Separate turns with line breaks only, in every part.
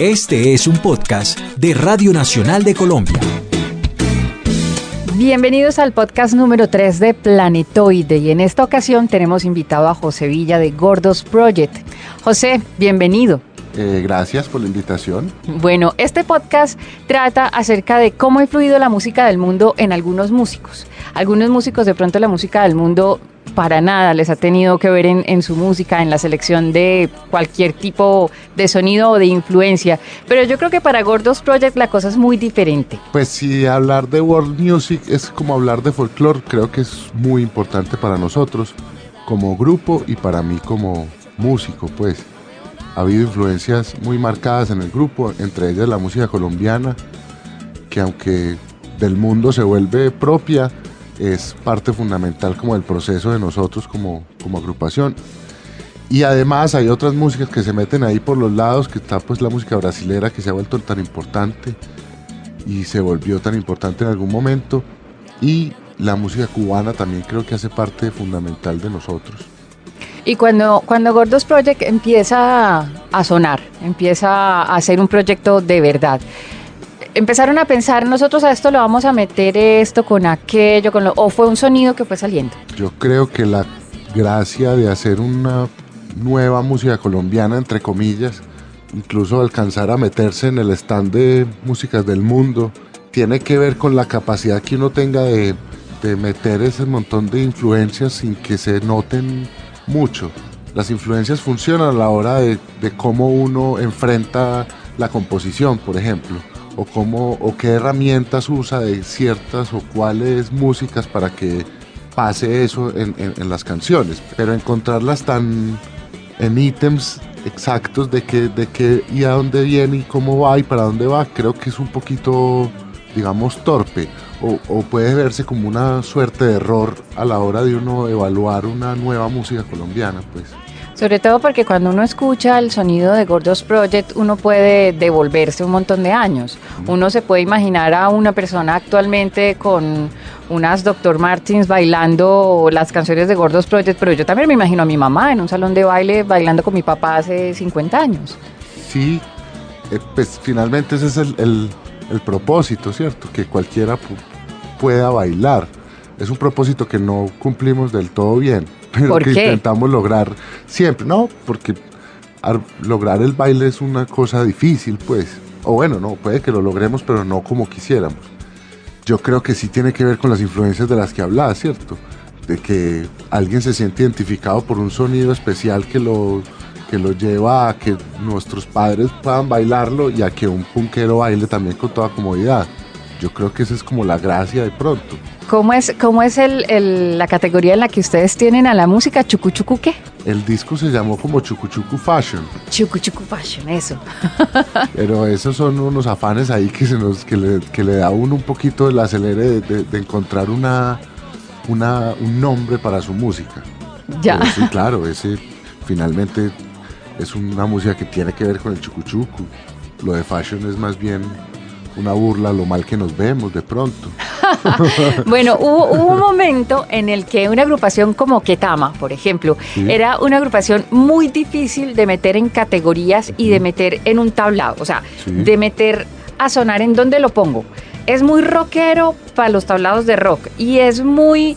Este es un podcast de Radio Nacional de Colombia.
Bienvenidos al podcast número 3 de Planetoide y en esta ocasión tenemos invitado a José Villa de Gordos Project. José, bienvenido.
Eh, gracias por la invitación.
Bueno, este podcast trata acerca de cómo ha influido la música del mundo en algunos músicos. Algunos músicos de pronto la música del mundo para nada les ha tenido que ver en, su música, en la selección de cualquier tipo de sonido o de influencia. Pero yo creo que para Gordos Project la cosa es muy diferente.
Pues si hablar de world music es como hablar de folklore, creo que es muy importante para nosotros como grupo y para mí como músico, pues. Ha habido influencias muy marcadas en el grupo, entre ellas la música colombiana, que aunque del mundo se vuelve propia, es parte fundamental como del proceso de nosotros como, como agrupación. Y además hay otras músicas que se meten ahí por los lados, que está pues la música brasilera que se ha vuelto tan importante y se volvió tan importante en algún momento. Y la música cubana también creo que hace parte fundamental de nosotros.
Y cuando, cuando Gordos Project empieza a sonar, empieza a ser un proyecto de verdad, empezaron a pensar, nosotros a esto lo vamos a meter esto con aquello, con lo, o fue un sonido que fue saliendo?
Yo creo que la gracia de hacer una nueva música colombiana, entre comillas, incluso alcanzar a meterse en el stand de músicas del mundo, tiene que ver con la capacidad que uno tenga de, de meter ese montón de influencias sin que se noten mucho. Las influencias funcionan a la hora de, de cómo uno enfrenta la composición, por ejemplo o cómo o qué herramientas usa de ciertas o cuáles músicas para que pase eso en, las canciones, pero encontrarlas tan en ítems exactos de qué de qué y a dónde viene y cómo va y para dónde va, creo que es un poquito, digamos, torpe o, o puede verse como una suerte de error a la hora de uno evaluar una nueva música colombiana, pues.
Sobre todo porque cuando uno escucha el sonido de Gordos Project, uno puede devolverse un montón de años. Uno se puede imaginar a una persona actualmente con unas Dr. Martins bailando las canciones de Gordos Project, pero yo también me imagino a mi mamá en un salón de baile bailando con mi papá hace 50 años.
Sí, eh, pues finalmente ese es el, propósito, ¿cierto? Que cualquiera pueda bailar. Es un propósito que no cumplimos del todo bien pero que intentamos lograr siempre. No, porque lograr el baile es una cosa difícil, pues. O bueno, no, puede que lo logremos, pero no como quisiéramos. Yo creo que sí tiene que ver con las influencias de las que hablaba, ¿cierto? De que alguien se siente identificado por un sonido especial que lo, que lo lleva a que nuestros padres puedan bailarlo y a que un punkero baile también con toda comodidad. Yo creo que esa es como la gracia de pronto.
¿Cómo es, cómo es el, la categoría en la que ustedes tienen a la música? ¿Chucuchucu qué?
El disco se llamó como Chucuchucu Fashion.
Chucuchucu Fashion, eso.
Pero esos son unos afanes ahí que, se nos, que, le, que le da uno un poquito el acelere de, encontrar una, una, un nombre para su música.
Ya.
sí, claro, ese finalmente es una música que tiene que ver con el chucuchucu. Lo de fashion es más bien una burla lo mal que nos vemos de pronto.
bueno, hubo, un momento en el que una agrupación como Ketama, por ejemplo, era una agrupación muy difícil de meter en categorías y de meter en un tablado, o sea, de meter a sonar en donde lo pongo. Es muy rockero para los tablados de rock y es muy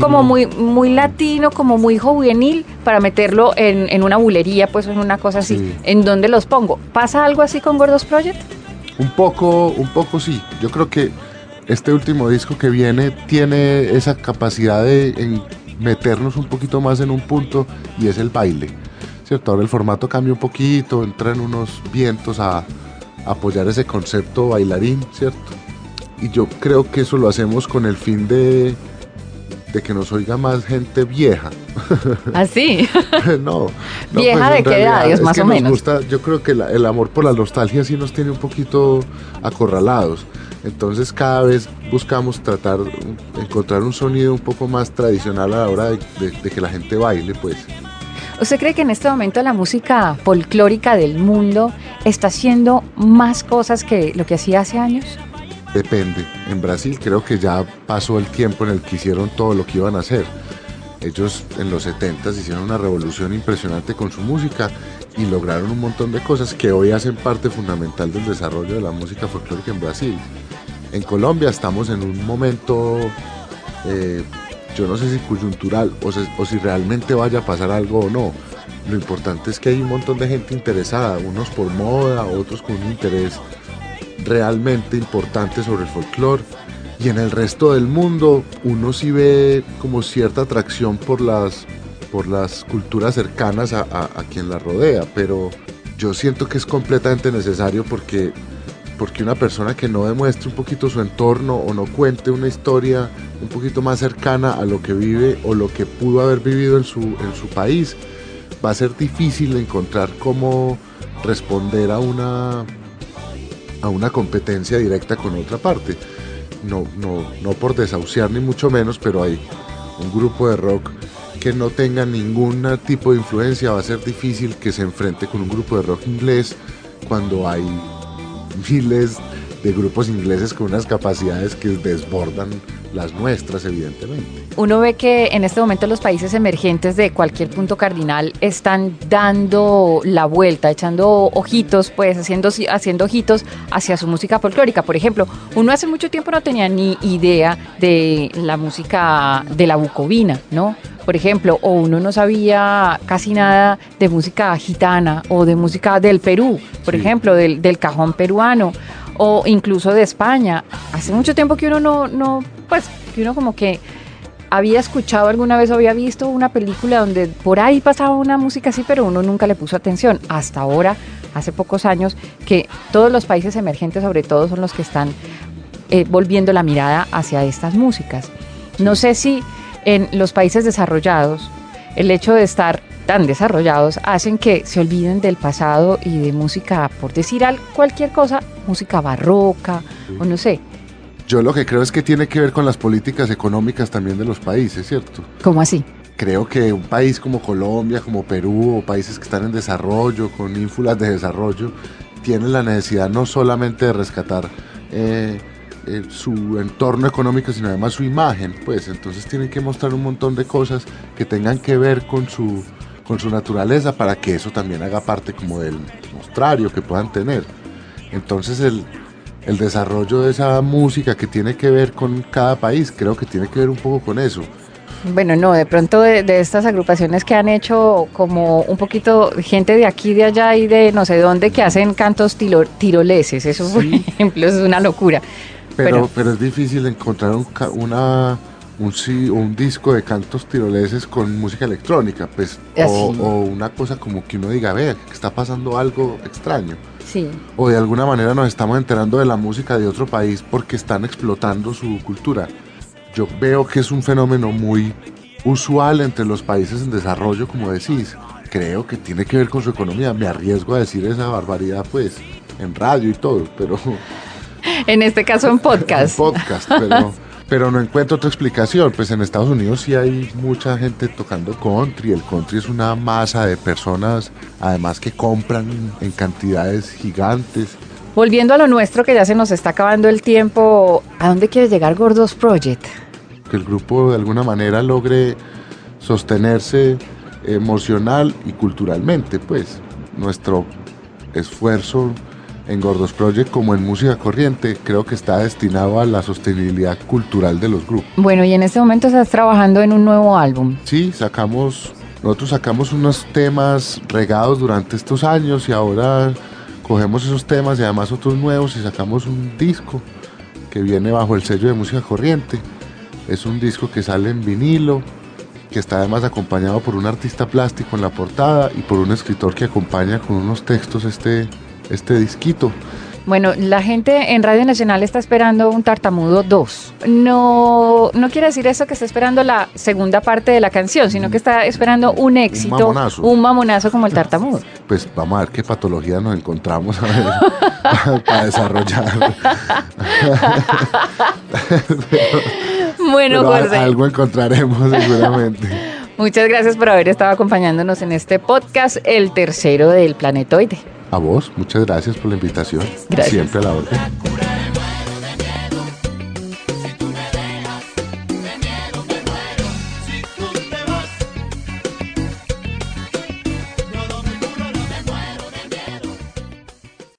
como muy muy latino, como muy juvenil para meterlo en, una bulería, pues en una cosa así. ¿En dónde los pongo? ¿Pasa algo así con Gordos Project?
Un poco, un poco sí. Yo creo que este último disco que viene tiene esa capacidad de meternos un poquito más en un punto y es el baile. ¿Cierto? Ahora el formato cambia un poquito, entran unos vientos a, a apoyar ese concepto bailarín, ¿cierto? Y yo creo que eso lo hacemos con el fin de, de que nos oiga más gente vieja.
¿Así?
¿Ah, no,
no. ¿Vieja pues, de qué edad, más o menos?
Gusta, yo creo que el amor por la nostalgia sí nos tiene un poquito acorralados. Entonces cada vez buscamos tratar, encontrar un sonido un poco más tradicional a la hora de, de que la gente baile, pues.
¿Usted cree que en este momento la música folclórica del mundo está haciendo más cosas que lo que hacía hace años?
Depende. En Brasil creo que ya pasó el tiempo en el que hicieron todo lo que iban a hacer. Ellos en los 70 hicieron una revolución impresionante con su música y lograron un montón de cosas que hoy hacen parte fundamental del desarrollo de la música folclórica en Brasil. En Colombia estamos en un momento, eh, yo no sé si coyuntural o, o si realmente vaya a pasar algo o no. Lo importante es que hay un montón de gente interesada, unos por moda, otros con un interés realmente importante sobre el folclore y en el resto del mundo uno sí ve como cierta atracción por las, por las culturas cercanas a, quien la rodea, pero yo siento que es completamente necesario porque, porque una persona que no demuestre un poquito su entorno o no cuente una historia un poquito más cercana a lo que vive o lo que pudo haber vivido en su, en su país, va a ser difícil encontrar cómo responder a una, a una competencia directa con otra parte no, no, no por desahuciar ni mucho menos, pero hay un grupo de rock que no tenga ningún tipo de influencia, va a ser difícil que se enfrente con un grupo de rock inglés cuando hay miles de grupos ingleses con unas capacidades que desbordan las nuestras, evidentemente.
Uno ve que en este momento los países emergentes de cualquier punto cardinal están dando la vuelta, echando ojitos, pues haciendo, haciendo ojitos hacia su música folclórica. Por ejemplo, uno hace mucho tiempo no tenía ni idea de la música de la bucovina, ¿no? Por ejemplo, o uno no sabía casi nada de música gitana o de música del Perú, por ejemplo, del, del cajón peruano o incluso de España. Hace mucho tiempo que uno no, no, pues, que uno como que había escuchado alguna vez o había visto una película donde por ahí pasaba una música así, pero uno nunca le puso atención. Hasta ahora, hace pocos años, que todos los países emergentes sobre todo son los que están eh, volviendo la mirada hacia estas músicas. No sé si en los países desarrollados el hecho de estar tan desarrollados hacen que se olviden del pasado y de música, por decir cualquier cosa, música barroca o no sé.
Yo lo que creo es que tiene que ver con las políticas económicas también de los países, ¿cierto?
¿Cómo así?
Creo que un país como Colombia, como Perú, o países que están en desarrollo, con ínfulas de desarrollo, tienen la necesidad no solamente de rescatar eh, eh, su entorno económico, sino además su imagen, pues entonces tienen que mostrar un montón de cosas que tengan que ver con su con su naturaleza para que eso también haga parte como del mostrario que puedan tener. Entonces el, el desarrollo de esa música que tiene que ver con cada país, creo que tiene que ver un poco con eso.
Bueno, no, de pronto de, estas agrupaciones que han hecho como un poquito gente de aquí, de allá y de no sé dónde que hacen cantos tiroleses, eso por ejemplo es una locura.
Pero, pero, es difícil encontrar una un, un disco de cantos tiroleses con música electrónica, pues, o, una cosa como que uno diga, vea, que está pasando algo extraño.
Sí.
O de alguna manera nos estamos enterando de la música de otro país porque están explotando su cultura. Yo veo que es un fenómeno muy usual entre los países en desarrollo, como decís. Creo que tiene que ver con su economía. Me arriesgo a decir esa barbaridad, pues, en radio y todo, pero...
En este caso en podcast.
en podcast, pero... pero no encuentro otra explicación. Pues en Estados Unidos sí hay mucha gente tocando country. El country es una masa de personas, además que compran en cantidades gigantes.
Volviendo a lo nuestro, que ya se nos está acabando el tiempo, ¿a dónde quiere llegar Gordos Project?
Que el grupo de alguna manera logre sostenerse emocional y culturalmente, pues nuestro esfuerzo en Gordos Project como en música corriente, creo que está destinado a la sostenibilidad cultural de los grupos.
Bueno, y en este momento estás trabajando en un nuevo álbum.
Sí, sacamos, nosotros sacamos unos temas regados durante estos años y ahora cogemos esos temas y además otros nuevos y sacamos un disco que viene bajo el sello de música corriente. Es un disco que sale en vinilo, que está además acompañado por un artista plástico en la portada y por un escritor que acompaña con unos textos este este disquito.
Bueno, la gente en Radio Nacional está esperando un Tartamudo 2. No, no quiere decir eso que está esperando la segunda parte de la canción, sino que está esperando un éxito, un mamonazo, un mamonazo como el Tartamudo.
Pues vamos a ver qué patología nos encontramos para desarrollar.
bueno, Jorge.
Algo encontraremos seguramente.
Muchas gracias por haber estado acompañándonos en este podcast, el tercero del planetoide.
A vos, muchas gracias por la invitación. Siempre a la orden.